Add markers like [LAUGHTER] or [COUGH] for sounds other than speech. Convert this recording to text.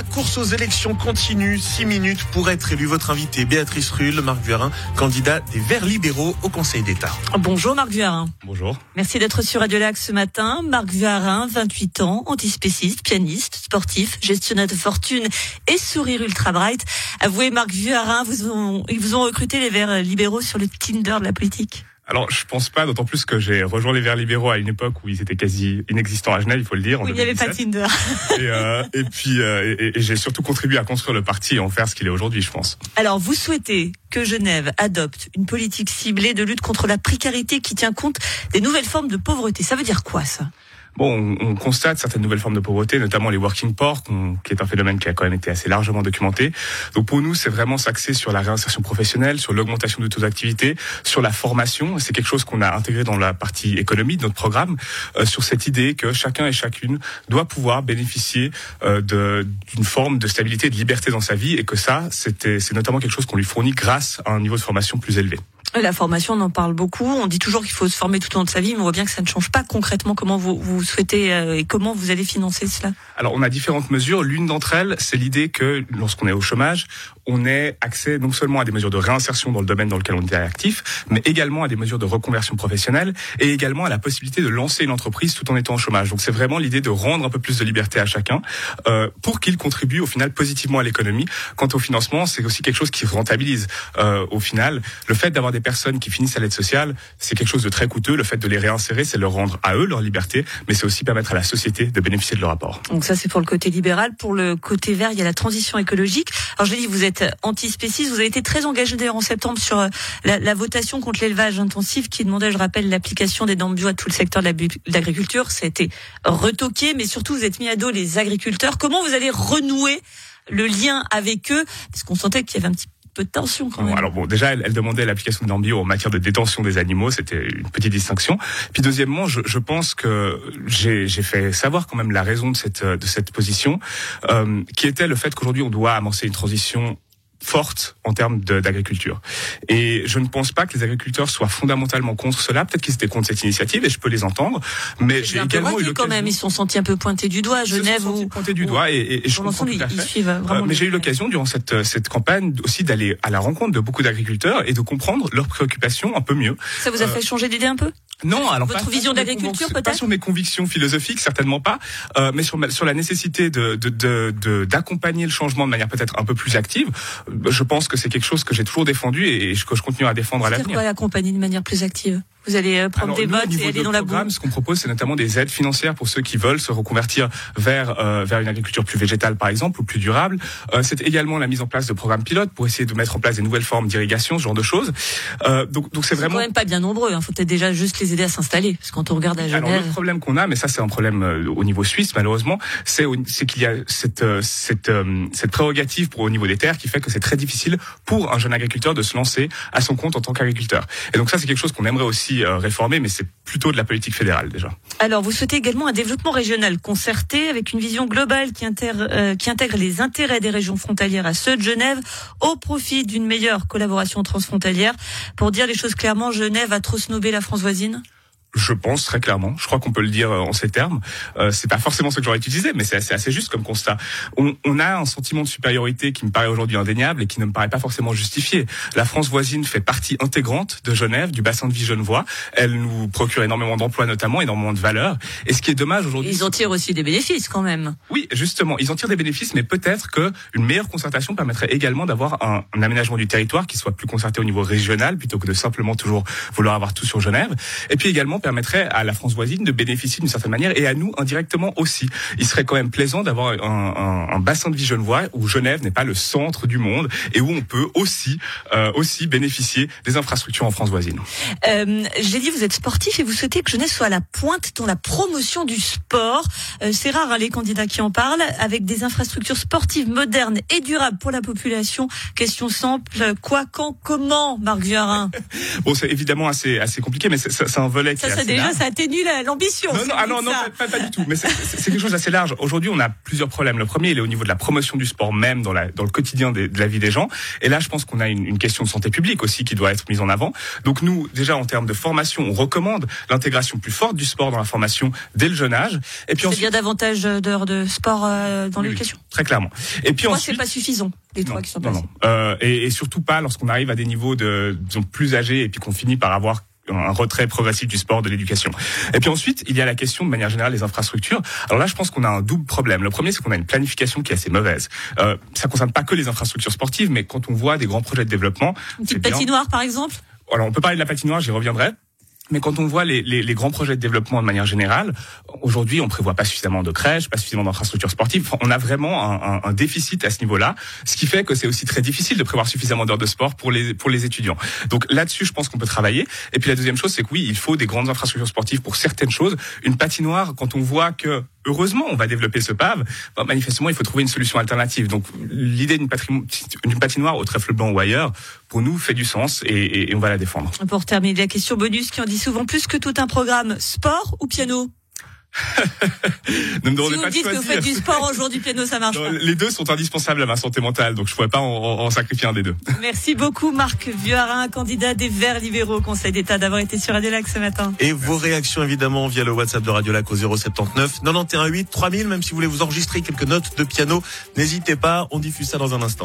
La course aux élections continue. Six minutes pour être élu. Votre invité, Béatrice Rulle, Marc Vuarin, candidat des Verts libéraux au Conseil d'État. Bonjour Marc Vuarin. Bonjour. Merci d'être sur Radio Lac ce matin. Marc Vuarin, 28 ans, antispéciste, pianiste, sportif, gestionnaire de fortune et sourire ultra bright. Avouez Marc Vuarin, vous ont, ils vous ont recruté les Verts libéraux sur le Tinder de la politique. Alors, je pense pas, d'autant plus que j'ai rejoint les Verts libéraux à une époque où ils étaient quasi inexistants à Genève, il faut le dire. Oui, il n'y avait pas Tinder. Et, euh, et puis, euh, et, et j'ai surtout contribué à construire le parti et en faire ce qu'il est aujourd'hui, je pense. Alors, vous souhaitez que Genève adopte une politique ciblée de lutte contre la précarité qui tient compte des nouvelles formes de pauvreté. Ça veut dire quoi, ça? Bon, on, on, constate certaines nouvelles formes de pauvreté, notamment les working poor, qui est un phénomène qui a quand même été assez largement documenté. Donc pour nous, c'est vraiment s'axer sur la réinsertion professionnelle, sur l'augmentation de taux d'activité, sur la formation. C'est quelque chose qu'on a intégré dans la partie économie de notre programme, euh, sur cette idée que chacun et chacune doit pouvoir bénéficier euh, d'une forme de stabilité et de liberté dans sa vie, et que ça, c'est notamment quelque chose qu'on lui fournit grâce à un niveau de formation plus élevé. La formation, on en parle beaucoup. On dit toujours qu'il faut se former tout au long de sa vie, mais on voit bien que ça ne change pas concrètement comment vous, souhaitez euh, et comment vous allez financer cela. Alors, on a différentes mesures. L'une d'entre elles, c'est l'idée que lorsqu'on est au chômage, on ait accès non seulement à des mesures de réinsertion dans le domaine dans lequel on est actif, mais également à des mesures de reconversion professionnelle et également à la possibilité de lancer une entreprise tout en étant au chômage. Donc, c'est vraiment l'idée de rendre un peu plus de liberté à chacun euh, pour qu'il contribue au final positivement à l'économie. Quant au financement, c'est aussi quelque chose qui rentabilise. Euh, au final, le fait d'avoir des personnes qui finissent à l'aide sociale, c'est quelque chose de très coûteux. Le fait de les réinsérer, c'est leur rendre à eux leur liberté, mais c'est aussi permettre à la société de bénéficier de leur apport. Donc ça, c'est pour le côté libéral. Pour le côté vert, il y a la transition écologique. Alors je l'ai dit, vous êtes antispéciste. Vous avez été très engagé d'ailleurs en septembre sur euh, la, la votation contre l'élevage intensif qui demandait, je rappelle, l'application des normes bio à tout le secteur de l'agriculture. Ça a été retoqué, mais surtout vous êtes mis à dos les agriculteurs. Comment vous allez renouer le lien avec eux? Parce qu'on sentait qu'il y avait un petit peu de tension quand même. Alors bon, déjà, elle, elle demandait l'application de normes bio en matière de détention des animaux, c'était une petite distinction. Puis deuxièmement, je, je pense que j'ai fait savoir quand même la raison de cette de cette position, euh, qui était le fait qu'aujourd'hui on doit amorcer une transition forte en termes d'agriculture. Et je ne pense pas que les agriculteurs soient fondamentalement contre cela. Peut-être qu'ils étaient contre cette initiative et je peux les entendre. Mais j'ai également eu quand même. Ils sont sentis un peu pointés du doigt à Genève. Ils sont pointés du doigt et, et je comprends tout à fait. Euh, mais j'ai eu l'occasion durant cette, cette campagne aussi d'aller à la rencontre de beaucoup d'agriculteurs et de comprendre leurs préoccupations un peu mieux. Ça vous a fait changer d'idée un peu? Non, alors votre vision d'agriculture peut-être pas sur mes convictions philosophiques certainement pas, euh, mais sur sur la nécessité de d'accompagner de, de, le changement de manière peut-être un peu plus active. Je pense que c'est quelque chose que j'ai toujours défendu et que je continue à défendre à l'avenir. Quoi l'accompagner de manière plus active? Vous allez euh, prendre des votes et aller dans la boue. Ce qu'on propose, c'est notamment des aides financières pour ceux qui veulent se reconvertir vers euh, vers une agriculture plus végétale, par exemple, ou plus durable. Euh, c'est également la mise en place de programmes pilotes pour essayer de mettre en place des nouvelles formes d'irrigation, ce genre de choses. Euh, donc donc c'est vraiment. quand même pas bien nombreux. Il hein. faut peut-être déjà juste les aider à s'installer, parce que quand on regarde à Genève. Alors le problème qu'on a, mais ça c'est un problème au niveau suisse malheureusement, c'est c'est qu'il y a cette cette cette prérogative pour au niveau des terres qui fait que c'est très difficile pour un jeune agriculteur de se lancer à son compte en tant qu'agriculteur. Et donc ça c'est quelque chose qu'on aimerait aussi réformer, mais c'est plutôt de la politique fédérale déjà. Alors, vous souhaitez également un développement régional concerté avec une vision globale qui intègre, euh, qui intègre les intérêts des régions frontalières à ceux de Genève au profit d'une meilleure collaboration transfrontalière. Pour dire les choses clairement, Genève a trop snobé la France voisine? Je pense très clairement. Je crois qu'on peut le dire en ces termes. Euh, c'est pas forcément ce que j'aurais utilisé, mais c'est assez, assez, juste comme constat. On, on, a un sentiment de supériorité qui me paraît aujourd'hui indéniable et qui ne me paraît pas forcément justifié. La France voisine fait partie intégrante de Genève, du bassin de vie genevois. Elle nous procure énormément d'emplois, notamment énormément de valeurs. Et ce qui est dommage aujourd'hui, ils en tirent aussi des bénéfices quand même. Oui, justement, ils en tirent des bénéfices, mais peut-être que une meilleure concertation permettrait également d'avoir un, un aménagement du territoire qui soit plus concerté au niveau régional plutôt que de simplement toujours vouloir avoir tout sur Genève. Et puis également permettrait à la France voisine de bénéficier d'une certaine manière et à nous indirectement aussi. Il serait quand même plaisant d'avoir un, un, un, bassin de vie genevois où Genève n'est pas le centre du monde et où on peut aussi euh, aussi bénéficier des infrastructures en France voisine. Euh, J'ai dit vous êtes sportif et vous souhaitez que Genève soit à la pointe dans la promotion du sport. Euh, C'est rare hein, les candidats qui en parlent avec des infrastructures sportives modernes et durables pour la population. Question simple quoi, quand, comment, Marc Viarin? [LAUGHS] Bon, c'est évidemment assez assez compliqué, mais c'est un volet. Ça ça déjà, ça atténue l'ambition. Non, non, ah non, non, pas, pas, du tout. Mais c'est quelque chose d'assez large. Aujourd'hui, on a plusieurs problèmes. Le premier, il est au niveau de la promotion du sport même dans, la, dans le quotidien de, de la vie des gens. Et là, je pense qu'on a une, une, question de santé publique aussi qui doit être mise en avant. Donc nous, déjà en termes de formation, on recommande l'intégration plus forte du sport dans la formation dès le jeune âge. Et puis ensuite, il y a davantage d'heures de sport euh, dans l'éducation. très clairement. Et puis Moi, ensuite, c'est pas suffisant. Les trois qui sont non, non. Euh, et, et, surtout pas lorsqu'on arrive à des niveaux de disons, plus âgés et puis qu'on finit par avoir un retrait progressif du sport, de l'éducation. Et puis ensuite, il y a la question de manière générale des infrastructures. Alors là, je pense qu'on a un double problème. Le premier, c'est qu'on a une planification qui est assez mauvaise. Euh, ça concerne pas que les infrastructures sportives, mais quand on voit des grands projets de développement, une petite patinoire par exemple? Alors on peut parler de la patinoire, j'y reviendrai. Mais quand on voit les, les, les, grands projets de développement de manière générale, aujourd'hui, on prévoit pas suffisamment de crèches, pas suffisamment d'infrastructures sportives. On a vraiment un, un, un déficit à ce niveau-là, ce qui fait que c'est aussi très difficile de prévoir suffisamment d'heures de sport pour les pour les étudiants. Donc là-dessus, je pense qu'on peut travailler. Et puis la deuxième chose, c'est que oui, il faut des grandes infrastructures sportives pour certaines choses. Une patinoire, quand on voit que heureusement, on va développer ce PAV. Manifestement, il faut trouver une solution alternative. Donc, l'idée d'une patinoire au trèfle blanc ou ailleurs, pour nous, fait du sens et, et, on va la défendre. Pour terminer, la question bonus qui en dit souvent plus que tout un programme, sport ou piano? Ne me demandez si pas dites que vous faites du sport aujourd'hui, piano, ça marche pas. Les deux sont indispensables à ma santé mentale, donc je ne pourrais pas en, en, sacrifier un des deux. Merci beaucoup, Marc Vieurin, candidat des Verts libéraux au Conseil d'État, d'avoir été sur Radio Lac ce matin. Et vos réactions, évidemment, via le WhatsApp de Radio Lac au 079 91 8 3000, même si vous voulez vous enregistrer quelques notes de piano, n'hésitez pas, on diffuse ça dans un instant.